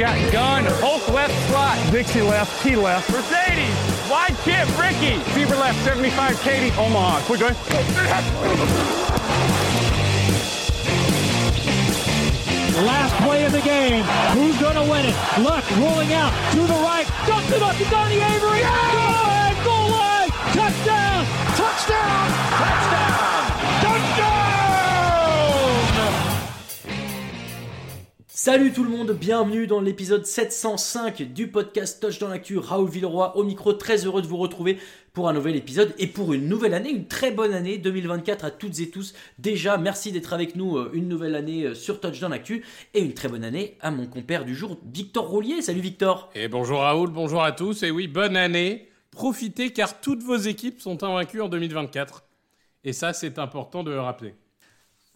Got gun, Hulk left slot. Dixie left, T left. Mercedes, wide chip, Ricky. Fever left, 75, Katie, Omaha. Quick, going. Last play of the game. Who's going to win it? Luck rolling out to the right. Dumps it up to Donnie Avery. Good! Salut tout le monde, bienvenue dans l'épisode 705 du podcast Touch dans l'actu. Raoul Villeroy au micro, très heureux de vous retrouver pour un nouvel épisode et pour une nouvelle année, une très bonne année 2024 à toutes et tous. Déjà, merci d'être avec nous euh, une nouvelle année euh, sur Touch dans l'actu et une très bonne année à mon compère du jour, Victor Roulier. Salut Victor. Et bonjour Raoul, bonjour à tous. Et oui, bonne année. Profitez car toutes vos équipes sont invaincues en 2024. Et ça, c'est important de le rappeler.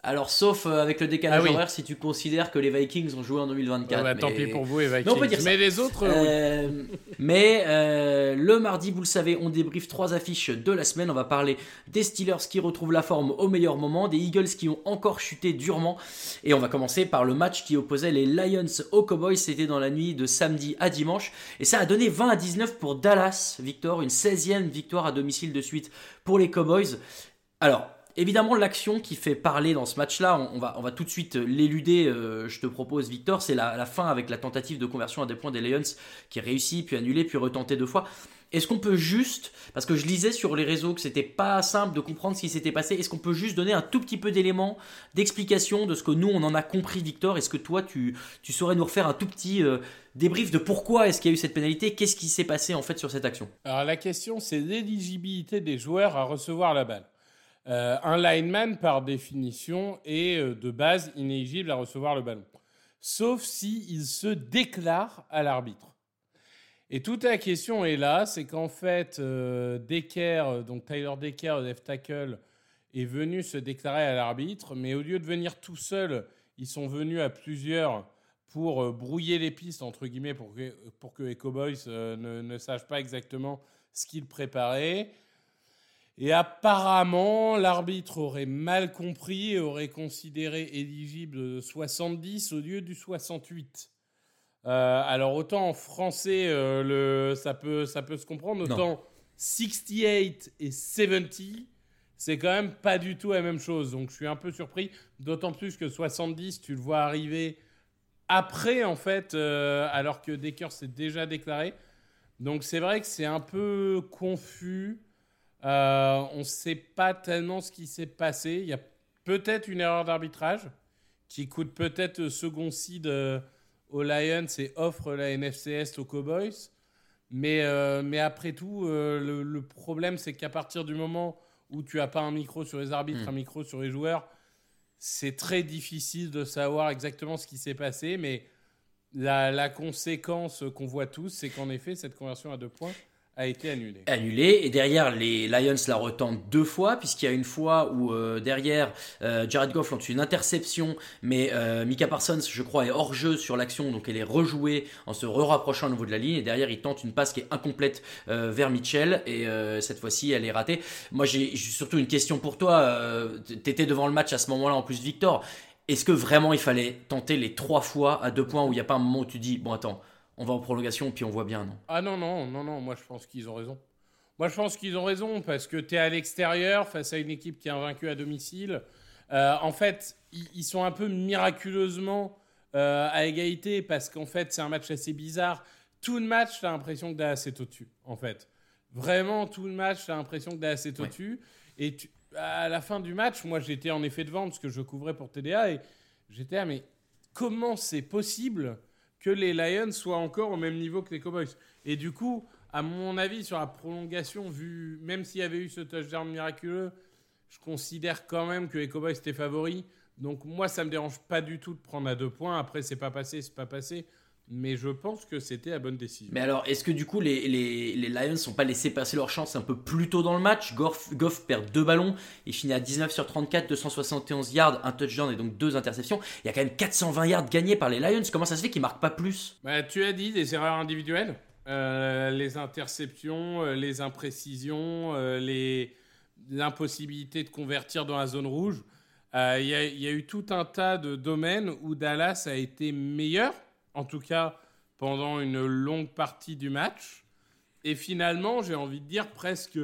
Alors, sauf euh, avec le décalage Ah oui. horaire, si tu considères que les Vikings ont joué en 2024. Ah bah, Tant mais- pis pour vous, les Vikings. Mais on peut dire ça. Mais les autres, euh, oui. Euh, mais euh, le mardi, vous le savez, on débriefe trois affiches de la semaine. On va parler des Steelers qui retrouvent la forme au meilleur moment, des Eagles qui ont encore chuté durement. Et on va commencer par le match qui opposait les Lions aux Cowboys. C'était dans la nuit de samedi à dimanche. Et ça a donné 20 à 19 pour Dallas, Victor. Une 16e victoire à domicile de suite pour les Cowboys. Alors, évidemment, l'action qui fait parler dans ce match-là, on, va, on va tout de suite l'éluder, euh, je te propose, Victor, c'est la, la fin avec la tentative de conversion à des points des Lions qui est réussie, puis annulée, puis retentée deux fois. Est-ce qu'on peut juste, parce que je lisais sur les réseaux que c'était pas simple de comprendre ce qui s'était passé, est-ce qu'on peut juste donner un tout petit peu d'éléments, d'explication de ce que nous on en a compris, Victor? Est-ce que toi tu, tu saurais nous refaire un tout petit euh, débrief de pourquoi est-ce qu'il y a eu cette pénalité? Qu'est-ce qui s'est passé en fait sur cette action? Alors la question, c'est l'éligibilité des joueurs à recevoir la balle. Euh, un lineman, par définition, est euh, de base inéligible à recevoir le ballon. Sauf s'il se déclare à l'arbitre. Et toute la question est là, c'est qu'en fait, euh, Decker, donc Tyler Decker, le left tackle, est venu se déclarer à l'arbitre, mais au lieu de venir tout seul, ils sont venus à plusieurs pour euh, brouiller les pistes, entre guillemets, pour que, les Cowboys euh, ne, ne sachent pas exactement ce qu'ils préparaient. Et apparemment, l'arbitre aurait mal compris et aurait considéré éligible 70 au lieu du 68. Euh, alors autant en français, euh, le, ça, peut, ça peut se comprendre, Non. autant 68 et 70, c'est quand même pas du tout la même chose. Donc je suis un peu surpris, d'autant plus que 70, tu le vois arriver après, en fait, euh, alors que Decker s'est déjà déclaré. Donc c'est vrai que c'est un peu confus. Euh, on ne sait pas tellement ce qui s'est passé. Il y a peut-être une erreur d'arbitrage qui coûte peut-être second seed euh, aux Lions et offre la NFC Est aux Cowboys. Mais, euh, mais après tout, euh, le, le problème, c'est qu'à partir du moment où tu n'as pas un micro sur les arbitres, Mm. un micro sur les joueurs, c'est très difficile de savoir exactement ce qui s'est passé. Mais la, la conséquence qu'on voit tous, c'est qu'en effet, cette conversion à deux points a été annulé. Annulé. Et derrière, les Lions la retentent deux fois, puisqu'il y a une fois où euh, derrière, euh, Jared Goff lance une interception, mais euh, Mika Parsons, je crois, est hors jeu sur l'action, donc elle est rejouée en se re-rapprochant au niveau de la ligne. Et derrière, il tente une passe qui est incomplète vers Mitchell, et cette fois-ci, elle est ratée. Moi, j'ai surtout une question pour toi. T'étais devant le match à ce moment-là, en plus, Victor. Est-ce que vraiment il fallait tenter les trois fois à deux points où il n'y a pas un moment où tu dis, bon, attends on va en prolongation, puis on voit bien, non? Ah non, non, non, non, moi je pense qu'ils ont raison. Moi je pense qu'ils ont raison, parce que tu es à l'extérieur face à une équipe qui est invaincue à domicile. Euh, en fait, ils, sont un peu miraculeusement euh, à égalité, parce qu'en fait, c'est un match assez bizarre. Tout le match, tu as l'impression que Dallas est au-dessus, en fait. Vraiment, tout le match, tu as l'impression que Dallas est au-dessus. Et à la fin du match, moi j'étais en effet devant, parce que je couvrais pour TDA, et j'étais là, mais comment c'est possible que les Lions soient encore au même niveau que les Cowboys. Et du coup, à mon avis, sur la prolongation, vu, même s'il y avait eu ce touchdown miraculeux, je considère quand même que les Cowboys étaient favoris. Donc moi, ça me dérange pas du tout de prendre à deux points. Après, c'est pas passé, c'est pas passé. Mais je pense que c'était la bonne décision. Mais alors, est-ce que du coup, les, les, les Lions n'ont pas laissé passer leur chance un peu plus tôt dans le match? Goff, Goff, perd deux ballons, il finit à 19 sur 34, 271 yards, un touchdown et donc deux interceptions. Il y a quand même 420 yards gagnés par les Lions. Comment ça se fait qu'ils marquent pas plus? Bah, Tu as dit des erreurs individuelles, euh, les interceptions, euh, les imprécisions, euh, l'impossibilité de convertir dans la zone rouge. Il y, y, a eu tout un tas de domaines où Dallas a été meilleur en tout cas pendant une longue partie du match. Et finalement, j'ai envie de dire presque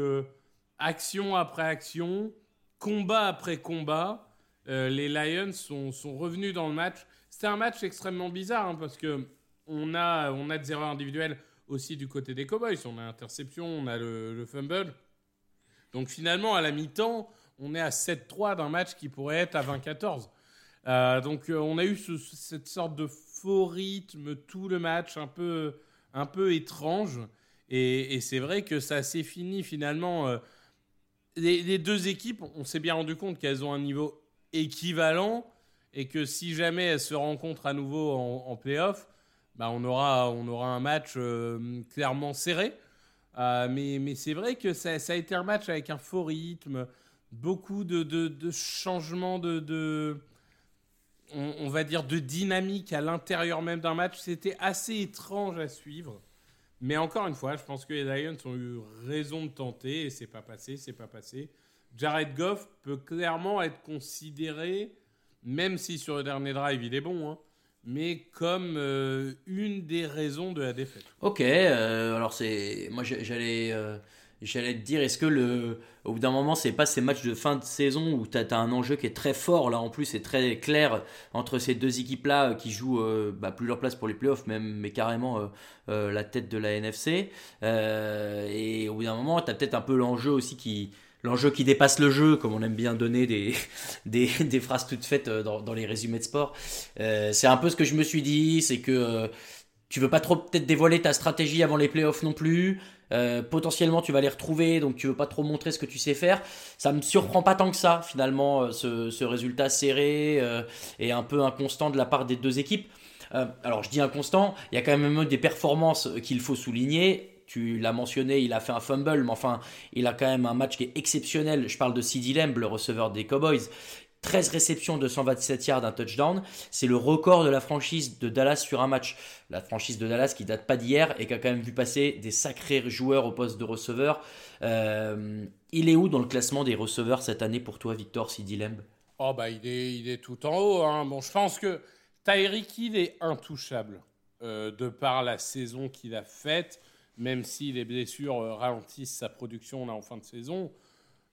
action après action, combat après combat, euh, les Lions sont, sont, revenus dans le match. C'était un match extrêmement bizarre hein, parce que on a, on a des erreurs individuelles aussi du côté des Cowboys. On a l'interception, on a le, fumble. Donc finalement, à la mi-temps, on est à 7-3 d'un match qui pourrait être à 20-14. Euh, donc euh, on a eu cette sorte de faux rythme tout le match, un peu, un peu étrange. Et, c'est vrai que ça s'est fini finalement. Euh, les, deux équipes, on s'est bien rendu compte qu'elles ont un niveau équivalent et que si jamais elles se rencontrent à nouveau en, en playoff, bah on, aura, on aura un match euh, clairement serré. Euh, mais, mais c'est vrai que ça, a été un match avec un faux rythme, beaucoup de, de changements de on, va dire, de dynamique à l'intérieur même d'un match. C'était assez étrange à suivre. Mais encore une fois, je pense que les Lions ont eu raison de tenter et c'est pas passé, c'est pas passé. Jared Goff peut clairement être considéré, même si sur le dernier drive il est bon, hein, mais comme euh, une des raisons de la défaite. Ok, euh, alors c'est, moi j'allais, euh, j'allais te dire, est-ce que le, au bout d'un moment, c'est pas ces matchs de fin de saison où tu as, un enjeu qui est très fort, là en plus, c'est très clair entre ces deux équipes-là euh, qui jouent euh, bah, plus leur place pour les playoffs, même, mais carrément euh, la tête de la NFC. et au bout d'un moment, tu as peut-être un peu l'enjeu aussi qui. L'enjeu qui dépasse le jeu, comme on aime bien donner des, des, des phrases toutes faites dans, dans, les résumés de sport. c'est un peu ce que je me suis dit, c'est que tu veux pas trop peut-être dévoiler ta stratégie avant les playoffs non plus. Euh, potentiellement, tu vas les retrouver, donc tu veux pas trop montrer ce que tu sais faire. Ça me surprend pas tant que ça, finalement, euh, ce, résultat serré euh, et un peu inconstant de la part des deux équipes. alors, je dis inconstant, il y a quand même des performances qu'il faut souligner. Tu l'as mentionné, il a fait un fumble, mais enfin, il a quand même un match qui est exceptionnel. Je parle de CD Lamb, le receveur des Cowboys. 13 réceptions de 127 yards, un touchdown. C'est le record de la franchise de Dallas sur un match. La franchise de Dallas qui date pas d'hier et qui a quand même vu passer des sacrés joueurs au poste de receveur. Euh, il est où dans le classement des receveurs cette année pour toi, Victor Sidilemb Oh bah il est, il est tout en haut. Hein. Bon, je pense que Tyreek il est intouchable euh, de par la saison qu'il a faite, même si les blessures euh, ralentissent sa production là en fin de saison.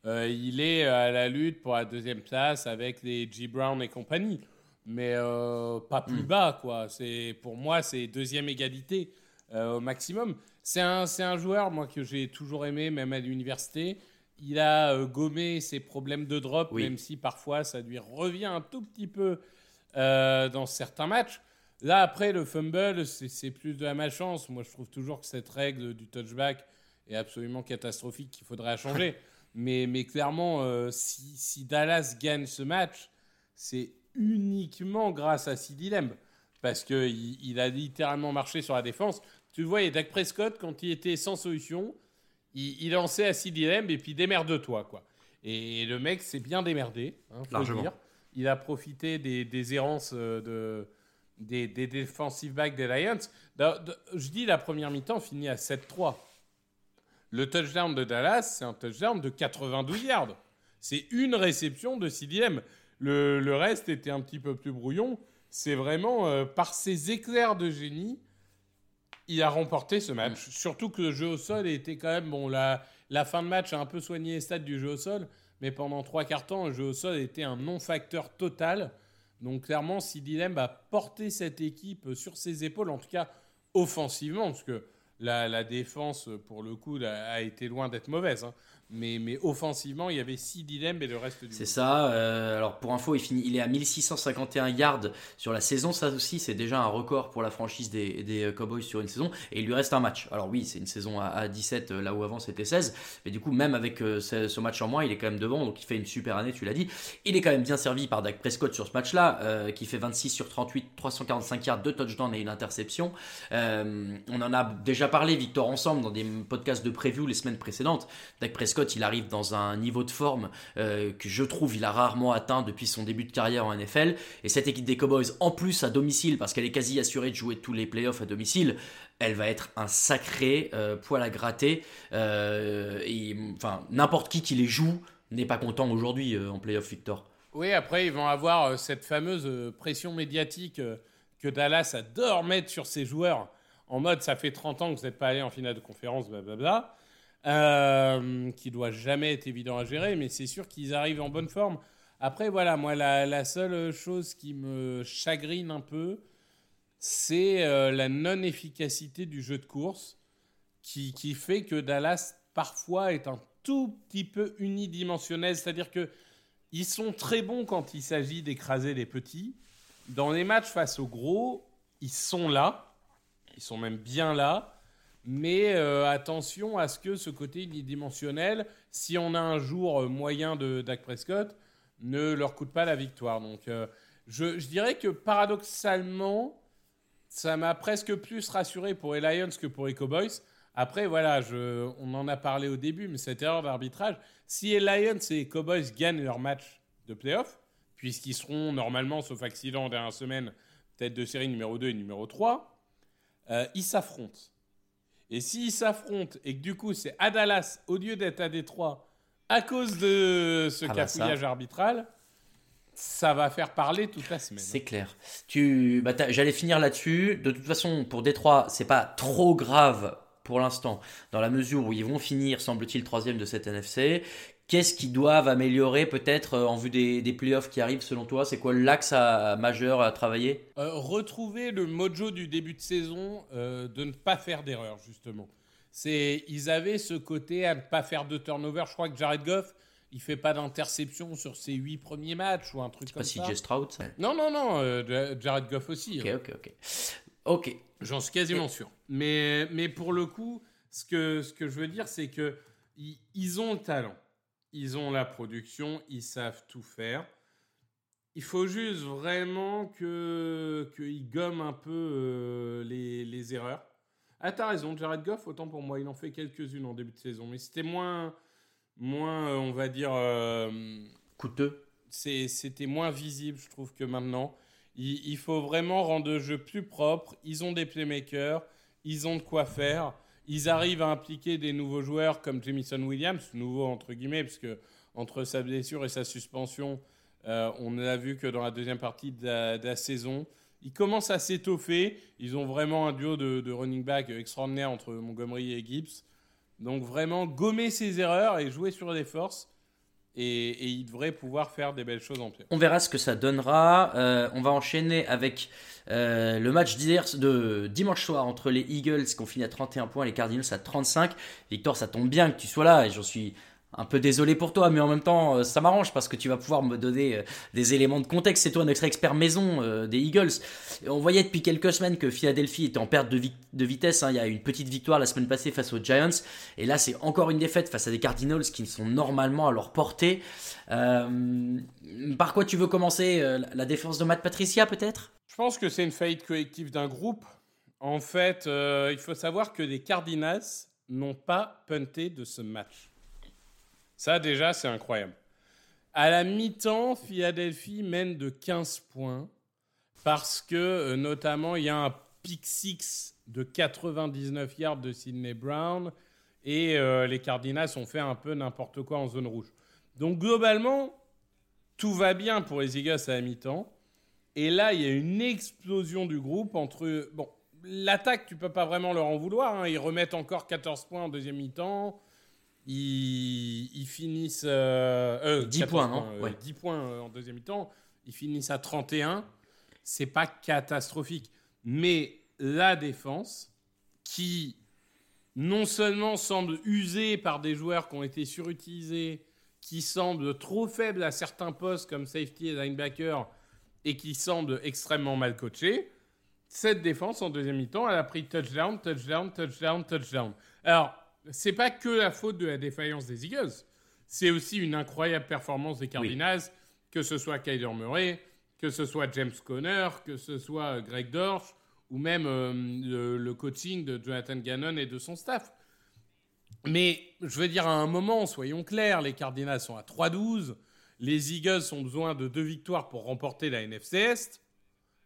Euh, il est à la lutte pour la deuxième place avec les G. Brown et compagnie. Mais euh, pas plus hmm. bas, quoi. C'est, pour moi, c'est deuxième égalité euh, au maximum. C'est un, un joueur, moi, que j'ai toujours aimé, même à l'université. Il a gommé ses problèmes de drop, même si parfois ça lui revient un tout petit peu dans certains matchs. Là, après, le fumble, c'est, c'est plus de la malchance. Moi, je trouve toujours que cette règle du touchback est absolument catastrophique, qu'il faudrait changer. Mais, mais clairement, euh, si, si, Dallas gagne ce match, c'est uniquement grâce à Lamb. Parce qu'il il a littéralement marché sur la défense. Tu y a Dak Prescott, quand il était sans solution, il, il lançait à Sid Lamb et puis démerde-toi, quoi. Et le mec s'est bien démerdé, hein, faut Largement. le dire. Il a profité des, des errances euh, de, des, des defensive backs des Lions. Je dis la première mi-temps finit à 7-3. Le touchdown de Dallas, c'est un touchdown de 92 yards. C'est une réception de CDM. Le, le reste était un petit peu plus brouillon. C'est vraiment euh, par ses éclairs de génie, il a remporté ce match. Surtout que le jeu au sol était quand même. Bon, la, la fin de match a un peu soigné les stats du jeu au sol, mais pendant trois quarts temps, le jeu au sol était un non-facteur total. Donc clairement, Sidi Lamb a porté cette équipe sur ses épaules, en tout cas offensivement, parce que la, défense, pour le coup, a, a été loin d'être mauvaise. hein. Mais, mais offensivement, il y avait Sidi Lamb et le reste du C'est ça. euh, alors pour info, il, finit, il est à 1651 yards sur la saison. Ça aussi, c'est déjà un record pour la franchise des, des Cowboys sur une saison. Et il lui reste un match. Alors oui, c'est une saison à, à 17, euh, là où avant c'était 16. Mais du coup, même avec euh, ce, ce match en moins, il est quand même devant. Donc il fait une super année, tu l'as dit. Il est quand même bien servi par Dak Prescott sur ce match-là, euh, qui fait 26 sur 38, 345 yards, 2 touchdowns et une interception. On en a déjà parlé, Victor, ensemble dans des podcasts de preview les semaines précédentes. Dak Prescott, il arrive dans un niveau de forme euh, que je trouve il a rarement atteint depuis son début de carrière en NFL. Et cette équipe des Cowboys, en plus à domicile, parce qu'elle est quasi assurée de jouer tous les playoffs à domicile, elle va être un sacré euh, poil à gratter. Euh, et enfin, n'importe qui qui les joue n'est pas content aujourd'hui en playoff, Victor. Oui, après, ils vont avoir cette fameuse pression médiatique que Dallas adore mettre sur ses joueurs, en mode ça fait 30 ans que vous n'êtes pas allé en finale de conférence, blablabla, euh, qui doit jamais être évident à gérer, mais c'est sûr qu'ils arrivent en bonne forme. Après, voilà, moi, la, seule chose qui me chagrine un peu, c'est euh, la non-efficacité du jeu de course qui, qui fait que Dallas, parfois, est un tout petit peu unidimensionnel. C'est-à-dire que ils sont très bons quand il s'agit d'écraser les petits. Dans les matchs face aux gros, ils sont là. Ils sont même bien là. Mais euh, attention à ce que ce côté unidimensionnel, si on a un jour euh, moyen de Dak Prescott, ne leur coûte pas la victoire. Donc euh, je, dirais que paradoxalement, ça m'a presque plus rassuré pour les Lions que pour les Cowboys. Après, voilà, on en a parlé au début, mais cette erreur d'arbitrage, si les Lions et les Cowboys gagnent leur match de playoff, puisqu'ils seront normalement, sauf accident, en dernière semaine, tête de série numéro 2 et numéro 3, euh, ils s'affrontent. Et s'ils s'affrontent et que du coup c'est à Dallas au lieu d'être à Détroit à cause de ce Ah bah ça. arbitral, ça va faire parler toute la semaine. C'est clair. Tu, bah, j'allais finir là-dessus. De toute façon, pour Détroit, c'est pas trop grave pour l'instant, dans la mesure où ils vont finir, semble-t-il, troisième de cette NFC. Qu'est-ce qu'ils doivent améliorer peut-être euh, en vue des, des playoffs qui arrivent selon toi? C'est quoi l'axe majeur à travailler? Euh, retrouver le mojo du début de saison euh, de ne pas faire d'erreur, justement. C'est, ils avaient ce côté à ne pas faire de turnover. Je crois que Jared Goff, il fait pas d'interception sur ses huit premiers matchs ou un truc Pas comme ça. CJ Stroud ça? Non, non, non, euh, Jared Goff aussi. Ok, hein. ok, ok. Ok. J'en suis quasiment sûr. Mais, mais pour le coup, ce que, ce que je veux dire, c'est que ils, ils ont le talent. Ils ont la production, ils savent tout faire. Il faut juste vraiment que qu'ils gomment un peu euh, les, les erreurs. Ah, t'as raison, Jared Goff, autant pour moi, il en fait quelques-unes en début de saison, mais c'était moins, moins, euh, on va dire, euh, Coûteux. c'était moins visible, je trouve, que maintenant. Il, il faut vraiment rendre le jeu plus propre. Ils ont des playmakers, ils ont de quoi faire. Ils arrivent à impliquer des nouveaux joueurs comme Jamison Williams, nouveau entre guillemets, parce que entre sa blessure et sa suspension, euh, on n'a vu que dans la deuxième partie de la, de la saison. Ils commencent à s'étoffer. Ils ont vraiment un duo de, de running back extraordinaire entre Montgomery et Gibbs. Donc vraiment gommer ses erreurs et jouer sur les forces. Et, ils devraient pouvoir faire des belles choses en playoff. On verra ce que ça donnera. Euh, on va enchaîner avec euh, le match de dimanche soir entre les Eagles qui ont fini à 31 points et les Cardinals à 35. Victor, ça tombe bien que tu sois là et j'en suis un peu désolé pour toi, mais en même temps, euh, ça m'arrange parce que tu vas pouvoir me donner euh, des éléments de contexte. C'est toi notre expert maison euh, des Eagles. On voyait depuis quelques semaines que Philadelphie était en perte de, vi- de vitesse. hein. Il y a eu une petite victoire la semaine passée face aux Giants. Et là, c'est encore une défaite face à des Cardinals qui sont normalement à leur portée. Par quoi tu veux commencer La défense de Matt Patricia, peut-être? Je pense que c'est une faillite collective d'un groupe. En fait, il faut savoir que les Cardinals n'ont pas punté de ce match. Ça, déjà, c'est incroyable. À la mi-temps, Philadelphie mène de 15 points parce que, euh, notamment, il y a un pick six de 99 yards de Sidney Brown et euh, les Cardinals ont fait un peu n'importe quoi en zone rouge. Donc, globalement, tout va bien pour les Eagles à la mi-temps. Et là, il y a une explosion du groupe entre. Bon, l'attaque, tu peux pas vraiment leur en vouloir. hein. Ils remettent encore 14 points en deuxième mi-temps. Ils, ils finissent. euh, euh, 10 14 points, non euh, Ouais. 10 points euh, en deuxième mi-temps. Ils finissent à 31. C'est pas catastrophique. Mais la défense, qui non seulement semble usée par des joueurs qui ont été surutilisés, qui semble trop faible à certains postes comme safety et linebacker, et qui semble extrêmement mal coachée, cette défense en deuxième mi-temps, elle a pris touchdown, touchdown, touchdown, touchdown. Alors, c'est pas que la faute de la défaillance des Eagles, c'est aussi une incroyable performance des Cardinals, que ce soit Kyler Murray, que ce soit James Conner, que ce soit Greg Dorsch, ou même euh, le, le coaching de Jonathan Gannon et de son staff. Mais je veux dire, à un moment, soyons clairs, les Cardinals sont à 3-12. Les Eagles ont besoin de deux victoires pour remporter la NFC Est.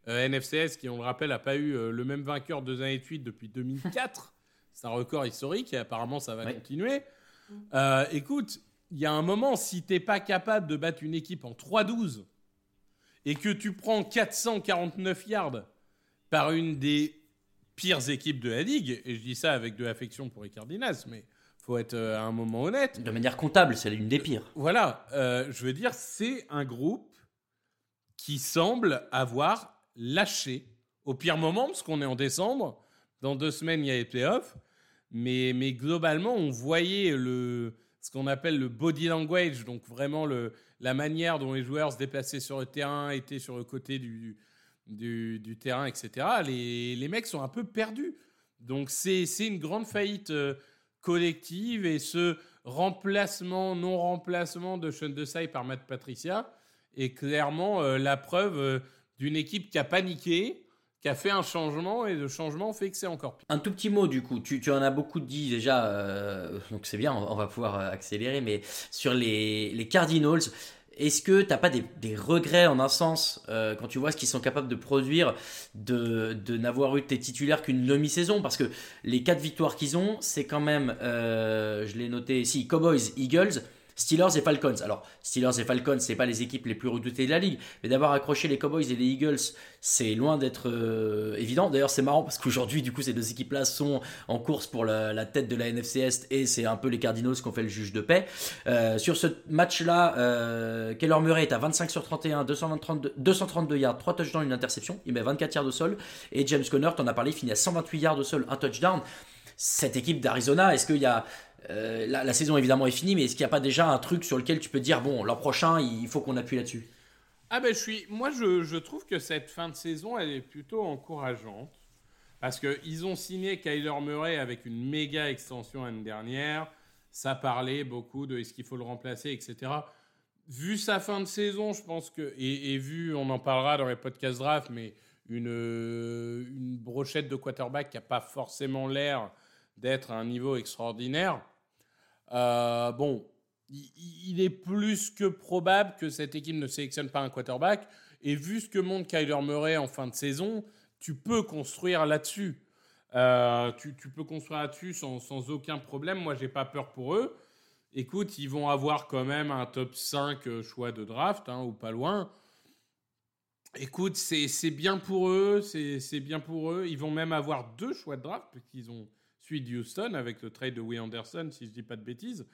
Euh, NFC Est qui, on le rappelle, n'a pas eu euh, le même vainqueur deux années de suite depuis 2004. C'est un record historique et apparemment ça va Ouais. continuer. Euh, écoute, il y a un moment, si t'es pas capable de battre une équipe en 3-12 et que tu prends 449 yards par une des pires équipes de la ligue, et je dis ça avec de l'affection pour les Cardinals, mais faut être euh, à un moment honnête. De manière comptable, c'est l'une des pires. Voilà, euh, je veux dire, c'est un groupe qui semble avoir lâché au pire moment, parce qu'on est en décembre. Dans deux semaines, il y a les playoffs. Mais, globalement, on voyait le, ce qu'on appelle le body language, donc vraiment la manière dont les joueurs se déplaçaient sur le terrain, étaient sur le côté du, terrain, etc. Les, mecs sont un peu perdus. Donc c'est c'est une grande faillite euh, collective et ce remplacement, non-remplacement de Sean Desai par Matt Patricia est clairement euh, la preuve euh, d'une équipe qui a paniqué, qui a fait un changement et le changement fait que c'est encore pire. Un tout petit mot du coup, tu, tu en as beaucoup dit déjà, euh, donc c'est bien, on va pouvoir euh, accélérer, mais sur les, les Cardinals, est-ce que t'as pas des, des regrets en un sens euh, quand tu vois ce qu'ils sont capables de produire de, de n'avoir eu tes titulaires qu'une demi-saison? Parce que les quatre victoires qu'ils ont, c'est quand même, je l'ai noté ici, Cowboys, Eagles, Steelers et Falcons. Alors, Steelers et Falcons, c'est pas les équipes les plus redoutées de la ligue, mais d'avoir accroché les Cowboys et les Eagles, c'est loin d'être euh, évident. D'ailleurs, c'est marrant parce qu'aujourd'hui, du coup, ces deux équipes-là sont en course pour la, tête de la NFC Est et c'est un peu les Cardinals qui ont fait le juge de paix. Euh, sur ce match-là, euh, Keller Murray est à 25 sur 31, 232, 232 yards, 3 touchdowns, une interception. Il met 24 yards au sol. Et James Conner, t'en as parlé, finit à 128 yards au sol, un touchdown. Cette équipe d'Arizona, est-ce qu'il y a euh, la, saison évidemment est finie, mais est-ce qu'il n'y a pas déjà un truc sur lequel tu peux dire bon l'an prochain il faut qu'on appuie là-dessus? Ah ben je suis, moi je, trouve que cette fin de saison elle est plutôt encourageante parce que ils ont signé Kyler Murray avec une méga extension l'année dernière. Ça parlait beaucoup de est-ce qu'il faut le remplacer, etc. Vu sa fin de saison, je pense que et, vu, on en parlera dans les podcasts draft, mais une une brochette de quarterback qui a pas forcément l'air d'être à un niveau extraordinaire. Euh, bon, il, est plus que probable que cette équipe ne sélectionne pas un quarterback. Et vu ce que montre Kyler Murray en fin de saison, tu peux construire là-dessus. Euh, tu, peux construire là-dessus sans, sans aucun problème. Moi, j'ai pas peur pour eux. Écoute, ils vont avoir quand même un top 5 euh, choix de draft, hein, ou pas loin. Écoute, c'est bien pour eux, c'est bien pour eux. Ils vont même avoir deux choix de draft, puisqu'ils ont de Houston avec le trade de Will Anderson, si je dis pas de bêtises.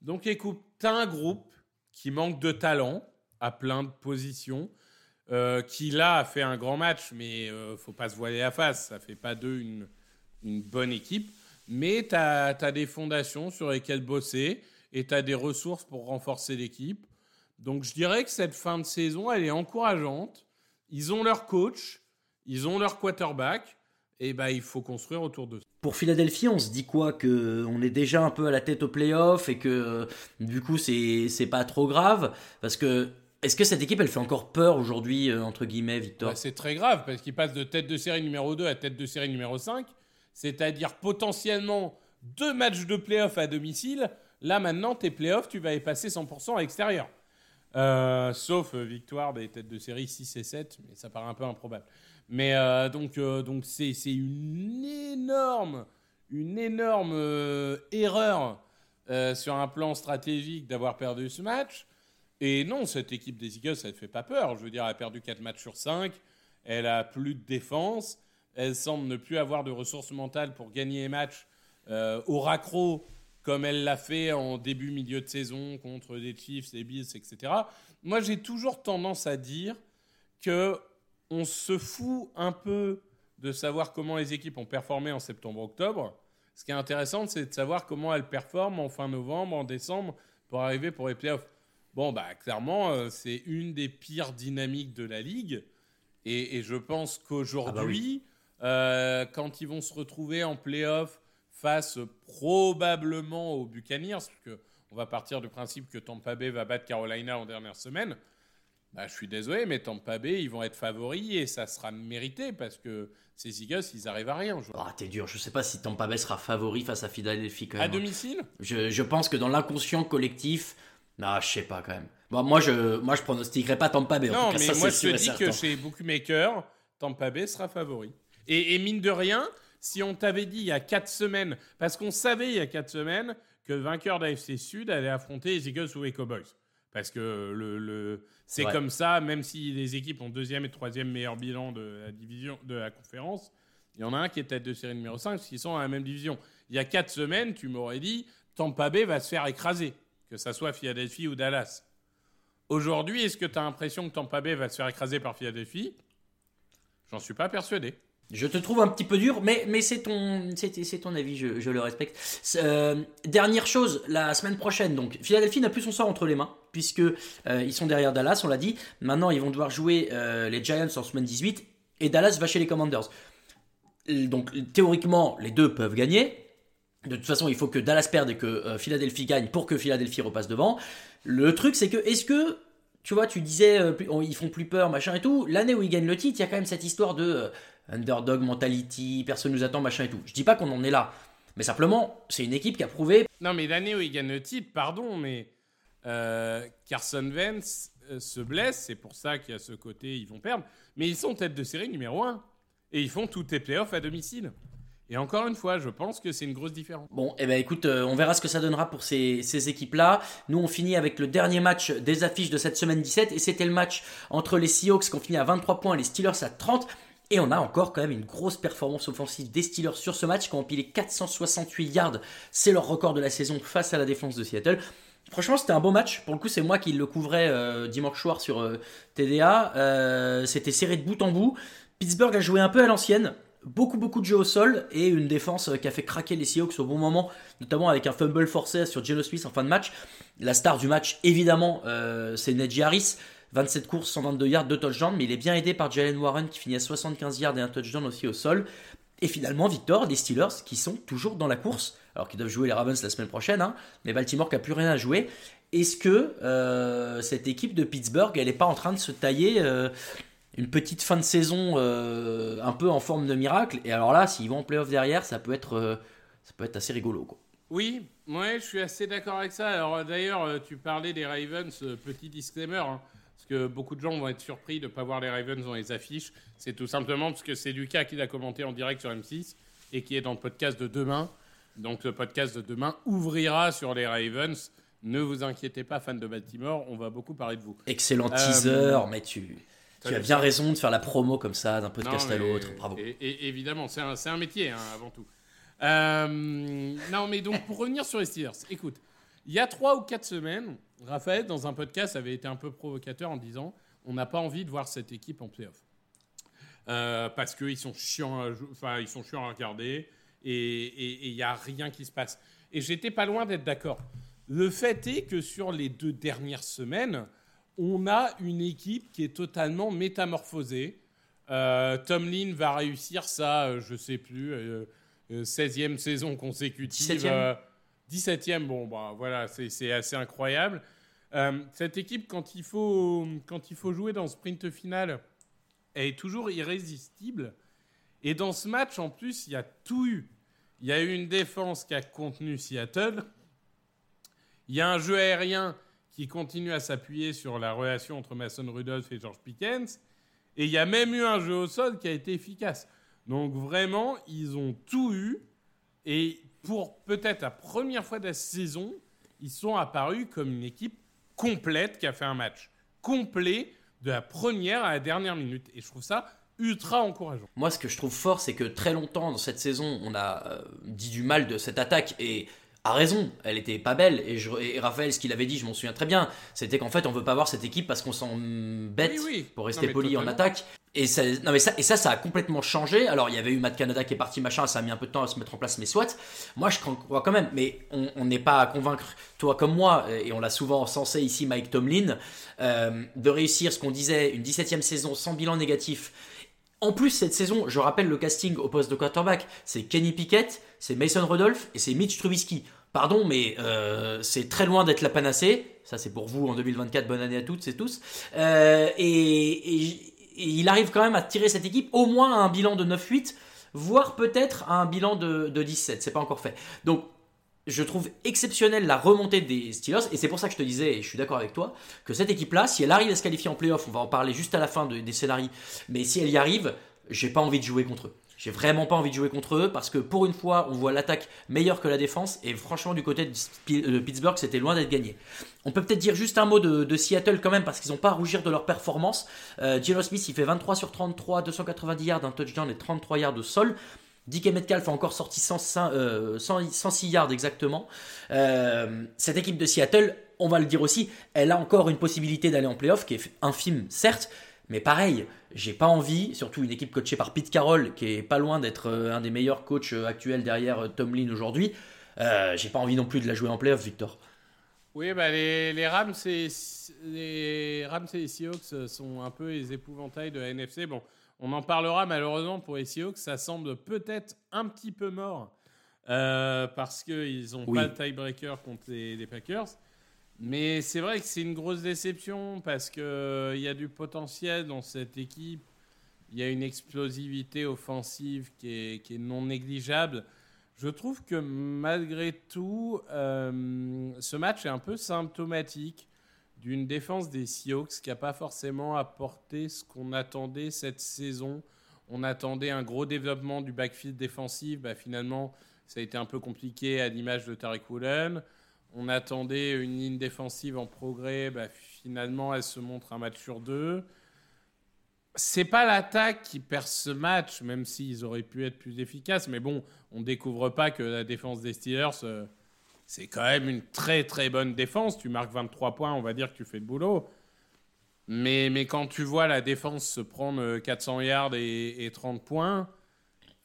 Donc écoute, tu as un groupe qui manque de talent à plein de positions, euh, qui là a fait un grand match, mais euh, faut pas se voiler la face, ça fait pas d'eux une, une bonne équipe. Mais tu as, des fondations sur lesquelles bosser et tu as des ressources pour renforcer l'équipe. Donc je dirais que cette fin de saison, elle est encourageante. Ils ont leur coach, ils ont leur quarterback, et ben il faut construire autour de ça. Pour Philadelphie, on se dit quoi? Que on est déjà un peu à la tête au playoff et que euh, du coup c'est c'est pas trop grave? Parce que est-ce que cette équipe elle fait encore peur aujourd'hui euh, entre guillemets Victor? Bah, c'est très grave parce qu'ils passent de tête de série numéro 2 à tête de série numéro 5, c'est-à-dire potentiellement deux matchs de playoff à domicile. Là, maintenant, tes playoffs, tu vas y passer 100% à l'extérieur. Euh, sauf euh, victoire des têtes de série 6 et 7, mais ça paraît un peu improbable. Mais euh, donc, donc c'est, c'est une énorme, une énorme erreur sur un plan stratégique d'avoir perdu ce match. Et non, cette équipe des Eagles, ça ne fait pas peur. Je veux dire, elle a perdu 4 matchs sur 5. Elle a plus de défense. Elle semble ne plus avoir de ressources mentales pour gagner les matchs au raccro comme elle l'a fait en début, milieu de saison contre des Chiefs, des Bills, etc. Moi, j'ai toujours tendance à dire que on se fout un peu de savoir comment les équipes ont performé en septembre-octobre. Ce qui est intéressant, c'est de savoir comment elles performent en fin novembre, en décembre, pour arriver pour les playoffs. Bon, bah, clairement, euh, c'est une des pires dynamiques de la ligue. Et, je pense qu'aujourd'hui, ah bah euh, quand ils vont se retrouver en playoffs face probablement aux Buccaneers, parce qu'on va partir du principe que Tampa Bay va battre Carolina en dernière semaine. Bah, je suis désolé, mais Tampa Bay, ils vont être favoris et ça sera mérité parce que ces Eagles, ils arrivent à rien. Ah, t'es dur. Je sais pas si Tampa Bay sera favori face à Philadelphie quand même. À domicile? Je, je, pense que dans l'inconscient collectif, non, je sais pas quand même. Bon, moi, je, moi, je pronostiquerai pas Tampa Bay. Non, mais moi, je te dis que chez Bookmaker, Tampa Bay sera favori. Et, et mine de rien, si on t'avait dit il y a 4 semaines, parce qu'on savait il y a 4 semaines que le vainqueur d'AFC Sud allait affronter les Eagles ou les Cowboys. Parce que le, c'est comme ça, même si les équipes ont deuxième et troisième meilleur bilan de la division de la conférence, il y en a un qui est tête de série numéro 5 parce qu'ils sont à la même division. Il y a 4 semaines, tu m'aurais dit Tampa Bay va se faire écraser, que ça soit Philadelphie ou Dallas. Aujourd'hui, est-ce que tu as l'impression que Tampa Bay va se faire écraser par Philadelphie? J'en suis pas persuadé. Je te trouve un petit peu dur, mais, mais c'est ton, ton avis, je, le respecte. Euh, dernière chose, la semaine prochaine, donc Philadelphie n'a plus son sort entre les mains, puisque euh, ils sont derrière Dallas, on l'a dit. Maintenant, ils vont devoir jouer euh, les Giants en semaine 18, et Dallas va chez les Commanders. Donc théoriquement, les deux peuvent gagner. De toute façon, il faut que Dallas perde et que Philadelphie gagne pour que Philadelphie repasse devant. Le truc, c'est que est-ce que tu vois, tu disais, ils font plus peur, machin et tout. L'année où ils gagnent le titre, il y a quand même cette histoire de underdog mentality, personne nous attend, machin et tout. Je dis pas qu'on en est là, mais simplement, c'est une équipe qui a prouvé. Non, mais l'année où il gagne le titre, pardon, mais euh, Carson Vance euh, se blesse, c'est pour ça qu'il y a ce côté, ils vont perdre, mais ils sont tête de série numéro 1 et ils font tous les playoffs à domicile. Et encore une fois, je pense que c'est une grosse différence. Bon, eh ben écoute, euh, on verra ce que ça donnera pour ces, ces équipes-là. Nous, on finit avec le dernier match des affiches de cette semaine 17, et c'était le match entre les Seahawks qui ont fini à 23 points et les Steelers à 30. Et on a encore quand même une grosse performance offensive des Steelers sur ce match qui ont empilé 468 yards. C'est leur record de la saison face à la défense de Seattle. Franchement, c'était un beau match. Pour le coup, c'est moi qui le couvrais euh, dimanche soir sur euh, TDA. Euh, c'était serré de bout en bout. Pittsburgh a joué un peu à l'ancienne. Beaucoup, beaucoup de jeux au sol et une défense qui a fait craquer les Seahawks au bon moment, notamment avec un fumble forcé sur Geno Smith en fin de match. La star du match, évidemment, c'est Nedji Harris. 27 courses, 122 yards, 2 touchdowns, mais il est bien aidé par Jalen Warren qui finit à 75 yards et un touchdown aussi au sol. Et finalement, victoire des Steelers qui sont toujours dans la course, alors qu'ils doivent jouer les Ravens la semaine prochaine, hein, mais Baltimore qui n'a plus rien à jouer. Est-ce que euh, cette équipe de Pittsburgh, elle n'est pas en train de se tailler euh, une petite fin de saison euh, un peu en forme de miracle? Et alors là, s'ils vont en playoff derrière, ça peut être, ça peut être assez rigolo. Quoi. Oui, ouais, je suis assez d'accord avec ça. Alors d'ailleurs, tu parlais des Ravens, petit disclaimer. Hein parce que beaucoup de gens vont être surpris de ne pas voir les Ravens dans les affiches. C'est tout simplement parce que c'est Lucas qui l'a commenté en direct sur M6 et qui est dans le podcast de demain. Donc le podcast de demain ouvrira sur les Ravens. Ne vous inquiétez pas, fans de Baltimore, on va beaucoup parler de vous. Excellent euh, teaser, mais tu, tu as bien raison de faire la promo comme ça, d'un podcast à l'autre. Bravo. Et, évidemment, c'est un, un, métier hein, avant tout. Euh, non, mais donc pour revenir sur les Steelers, écoute, il y a trois ou quatre semaines, Raphaël, dans un podcast, avait été un peu provocateur en disant on n'a pas envie de voir cette équipe en playoff. Euh, parce qu'ils sont, chiants à, ils sont chiants à regarder et il n'y a rien qui se passe. Et j'étais pas loin d'être d'accord. Le fait est que sur les deux dernières semaines, on a une équipe qui est totalement métamorphosée. Euh, Tomlin va réussir ça, euh, je sais plus, 16e saison consécutive. 17e, bon, bah, voilà, c'est assez incroyable. Euh, cette équipe, quand il, faut, quand il faut jouer dans le sprint final, elle est toujours irrésistible. Et dans ce match, en plus, il y a tout eu. il y a eu une défense qui a contenu Seattle. Il y a un jeu aérien qui continue à s'appuyer sur la relation entre Mason Rudolph et George Pickens. Et il y a même eu un jeu au sol qui a été efficace. Donc vraiment, ils ont tout eu. Et pour peut-être la première fois de la saison, ils sont apparus comme une équipe complète qui a fait un match complet de la première à la dernière minute. Et je trouve ça ultra encourageant. Moi, ce que je trouve fort, c'est que très longtemps dans cette saison, on a euh, dit du mal de cette attaque et a raison, elle était pas belle. Et, je, et Raphaël, ce qu'il avait dit, je m'en souviens très bien, c'était qu'en fait, on veut pas voir cette équipe parce qu'on s'en bête, Oui, oui. pour rester poli en attaque. Et ça, non mais ça, et ça, ça a complètement changé. Alors, il y avait eu Matt Canada qui est parti, machin, ça a mis un peu de temps à se mettre en place, mais soit. Moi, je crois quand même, mais on n'est pas à convaincre, toi comme moi, et on l'a souvent censé ici, Mike Tomlin, euh, de réussir ce qu'on disait, une 17e saison sans bilan négatif. En plus, cette saison, je rappelle le casting au poste de quarterback, c'est Kenny Pickett, c'est Mason Rudolph et c'est Mitch Trubisky. Pardon, mais euh, c'est très loin d'être la panacée. Ça, c'est pour vous en 2024. Bonne année à toutes et tous. Euh, et- et il arrive quand même à tirer cette équipe au moins à un bilan de 9-8, voire peut-être à un bilan de, de 17. C'est pas encore fait. Donc, je trouve exceptionnelle la remontée des Steelers, et c'est pour ça que je te disais, et je suis d'accord avec toi, que cette équipe-là, si elle arrive à se qualifier en playoff, on va en parler juste à la fin de- des scénarios, mais si elle y arrive, j'ai pas envie de jouer contre eux. J'ai vraiment pas envie de jouer contre eux parce que pour une fois, on voit l'attaque meilleure que la défense et franchement, du côté de Pittsburgh, c'était loin d'être gagné. On peut peut-être dire juste un mot de, Seattle quand même parce qu'ils n'ont pas à rougir de leur performance. Euh, Smith, il fait 23 sur 33, 290 yards, un touchdown et 33 yards de sol. DK Metcalf a encore sorti 105, euh, 100 106 yards exactement. Euh, cette équipe de Seattle, on va le dire aussi, elle a encore une possibilité d'aller en playoff qui est infime certes, mais pareil, j'ai pas envie, surtout une équipe coachée par Pete Carroll, qui est pas loin d'être euh, un des meilleurs coachs euh, actuels derrière euh, Tomlin aujourd'hui, euh, j'ai pas envie non plus de la jouer en playoff, Victor. Oui, bah les, les Rams et les Rams et les Seahawks sont un peu les épouvantails de la NFC. Bon, on en parlera malheureusement pour les Seahawks, ça semble peut-être un petit peu mort euh, parce qu'ils n'ont Oui. pas de tiebreaker contre les, les Packers. Mais c'est vrai que c'est une grosse déception parce qu'il y a du potentiel dans cette équipe. Il y a une explosivité offensive qui est, qui est non négligeable. Je trouve que malgré tout, euh, ce match est un peu symptomatique d'une défense des Seahawks qui n'a pas forcément apporté ce qu'on attendait cette saison. On attendait un gros développement du backfield défensif. Bah, finalement, ça a été un peu compliqué à l'image de Tarek Woolen. On attendait une ligne défensive en progrès. Bah, finalement, elle se montre un match sur deux. C'est pas l'attaque qui perd ce match, même s'ils auraient pu être plus efficaces. Mais bon, on découvre pas que la défense des Steelers, euh, c'est quand même une très très bonne défense. Tu marques 23 points, on va dire que tu fais le boulot. Mais, mais quand tu vois la défense se prendre euh, 400 yards et, et 30 points,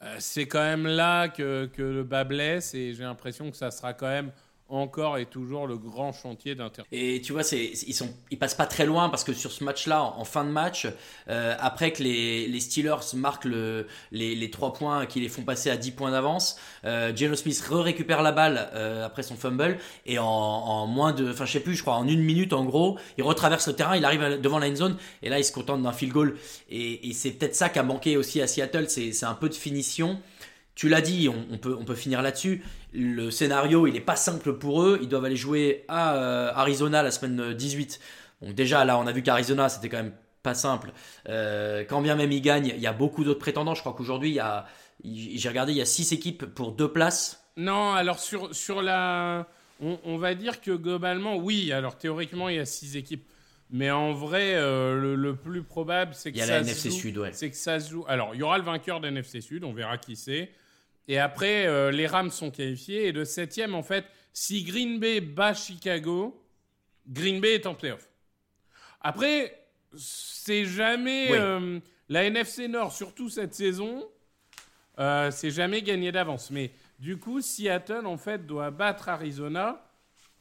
euh, c'est quand même là que, que le bas blesse et j'ai l'impression que ça sera quand même encore et toujours le grand chantier d'Inter. Et tu vois, ils, sont, passent pas très loin parce que sur ce match-là, en, fin de match, euh, après que les, Steelers marquent le, les, les 3 points qui les font passer à 10 points d'avance, euh, Geno Smith re-récupère la balle euh, après son fumble et en, moins de, enfin je sais plus, je crois en une minute en gros, il retraverse le terrain, il arrive devant la end zone et là il se contente d'un field goal. Et, et c'est peut-être ça qui a manqué aussi à Seattle, c'est un peu de finition. Tu l'as dit, on, on peut, on peut finir là-dessus. Le scénario, il n'est pas simple pour eux. Ils doivent aller jouer à euh, Arizona la semaine 18. Donc déjà, là, on a vu qu'Arizona, c'était quand même pas simple. Euh, quand bien même ils gagnent, il y a beaucoup d'autres prétendants. Je crois qu'aujourd'hui, il y a, il- j'ai regardé, il y a 6 équipes pour deux places. Non, alors sur, sur la. On, on va dire que globalement, oui. Alors théoriquement, il y a six équipes. Mais en vrai, euh, le, le plus probable, c'est que Il y a ça la se NFC joue- Sud, ouais. C'est que ça se joue. Alors, il y aura le vainqueur de NFC Sud, on verra qui c'est. Et après, euh, les Rams sont qualifiés. Et le septième, en fait, si Green Bay bat Chicago, Green Bay est en playoff. Après, c'est jamais. Oui. euh, la NFC Nord, surtout cette saison, euh, c'est jamais gagné d'avance. Mais du coup, Seattle, en fait, doit battre Arizona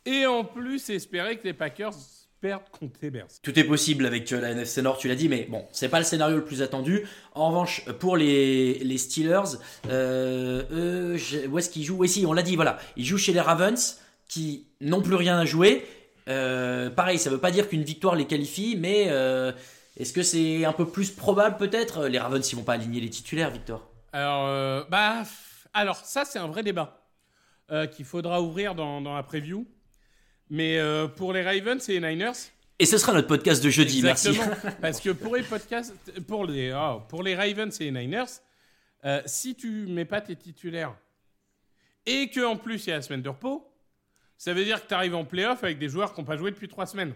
et en plus espérer que les Packers perdent contre les Bears. Tout est possible avec euh, la NFC Nord, tu l'as dit, mais bon, c'est pas le scénario le plus attendu. En revanche, pour les, les Steelers, euh, eux, je- où est-ce qu'ils jouent? Oui, si, on l'a dit, voilà. Ils jouent chez les Ravens, qui n'ont plus rien à jouer. Euh, pareil, ça veut pas dire qu'une victoire les qualifie, mais euh, est-ce que c'est un peu plus probable peut-être? Les Ravens, ils vont pas aligner les titulaires, Victor. Alors, euh, bah, Alors, ça, c'est un vrai débat euh, qu'il faudra ouvrir dans, dans la preview. Mais euh, pour les Ravens et les Niners, Et ce sera notre podcast de jeudi, merci. Exactement. Parce que pour les podcasts, pour les, oh, pour les Ravens et les Niners, euh, si tu mets pas tes titulaires et que en plus il y a la semaine de repos, ça veut dire que tu arrives en playoff avec des joueurs qui n'ont pas joué depuis trois semaines.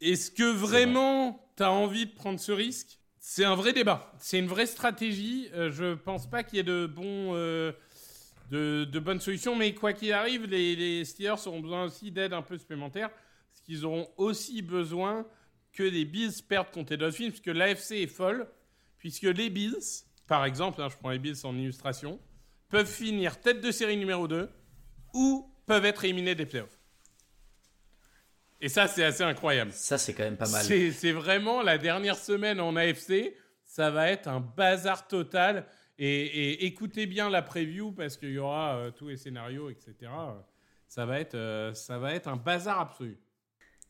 Est-ce que vraiment tu as envie de prendre ce risque? C'est un vrai débat. C'est une vraie stratégie. Euh, je pense pas qu'il y ait de bons. De, de bonnes solutions, mais quoi qu'il arrive, les, les Steelers auront besoin aussi d'aide un peu supplémentaire, parce qu'ils auront aussi besoin que les Bills perdent contre les Dolphins, puisque l'AFC est folle, puisque les Bills, par exemple, hein, je prends les Bills en illustration, peuvent finir tête de série numéro 2 ou peuvent être éliminés des playoffs. Et ça, c'est assez incroyable. Ça, c'est quand même pas mal. C'est vraiment la dernière semaine en AFC. Ça va être un bazar total. Et, écoutez bien la preview parce qu'il y aura euh, tous les scénarios, etc. Ça va, être, euh, ça va être un bazar absolu.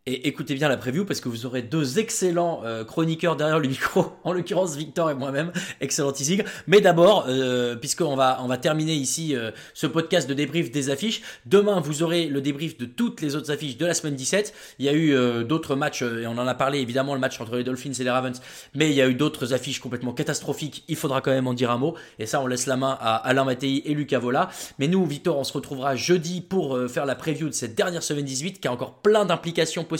Et écoutez bien la preview parce que vous aurez deux excellents euh, chroniqueurs derrière le micro, en l'occurrence Victor et moi-même, excellent Isigre. Mais d'abord, euh, puisqu'on va, on va terminer ici euh, ce podcast de débrief des affiches, demain vous aurez le débrief de toutes les autres affiches de la semaine 17. Il y a eu euh, d'autres matchs, et on en a parlé évidemment, le match entre les Dolphins et les Ravens, mais il y a eu d'autres affiches complètement catastrophiques, il faudra quand même en dire un mot. Et ça, on laisse la main à Alain Mattei et Lucas Vola. Mais nous, Victor, on se retrouvera jeudi pour faire la preview de cette dernière semaine 18 qui a encore plein d'implications possibles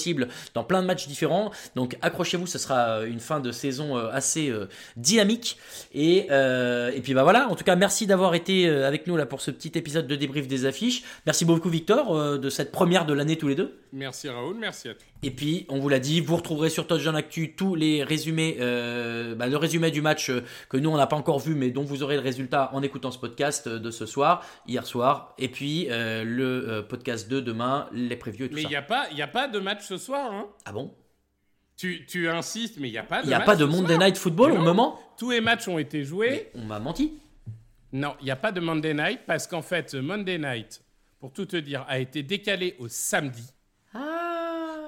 dans plein de matchs différents. Donc accrochez-vous, ce sera euh, une fin de saison euh, assez euh, dynamique. Et, et puis bah voilà, en tout cas merci d'avoir été avec nous là pour ce petit épisode de débrief des affiches. Merci beaucoup Victor de cette première de l'année tous les deux. Merci Raoul, merci à toi. Et puis, on vous l'a dit, vous retrouverez sur Touchdown Actu tous les résumés, euh, bah, le résumé du match euh, que nous on n'a pas encore vu, mais dont vous aurez le résultat en écoutant ce podcast euh, de ce soir, hier soir, et puis le podcast de demain, les previews et tout Mais il ça. n'y a, pas- y a pas de match ce soir. Hein? Ah bon? Tu, tu insistes, mais il n'y a pas de Il n'y a match pas de Monday soir. Night Football Mais au non. moment? Tous les matchs ont été joués. On m'a menti. Non, il n'y a pas de Monday Night parce qu'en fait, Monday Night, pour tout te dire, a été décalé au samedi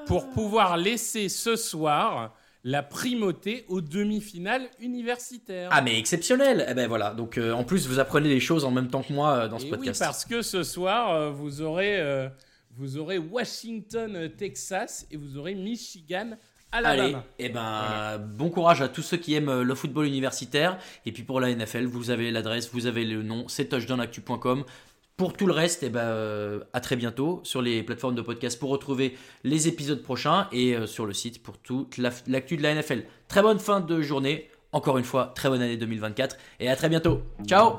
pour pouvoir laisser ce soir la primauté aux demi-finales universitaires. Ah mais exceptionnel Eh ben voilà, donc euh, en plus vous apprenez les choses en même temps que moi euh, dans ce Et podcast. oui, parce que ce soir, euh, vous aurez, vous aurez Washington, Texas et vous aurez Michigan, Allez, Alabama. eh ben, bon courage à tous ceux qui aiment le football universitaire. Et puis pour la NFL, vous avez l'adresse, vous avez le nom, c'est touchdownactu.com. Pour tout le reste, eh ben, euh, à très bientôt sur les plateformes de podcast pour retrouver les épisodes prochains et euh, sur le site pour toute la- l'actu de la NFL. Très bonne fin de journée. Encore une fois, très bonne année 2024 et à très bientôt. Ciao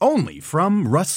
Only from Rust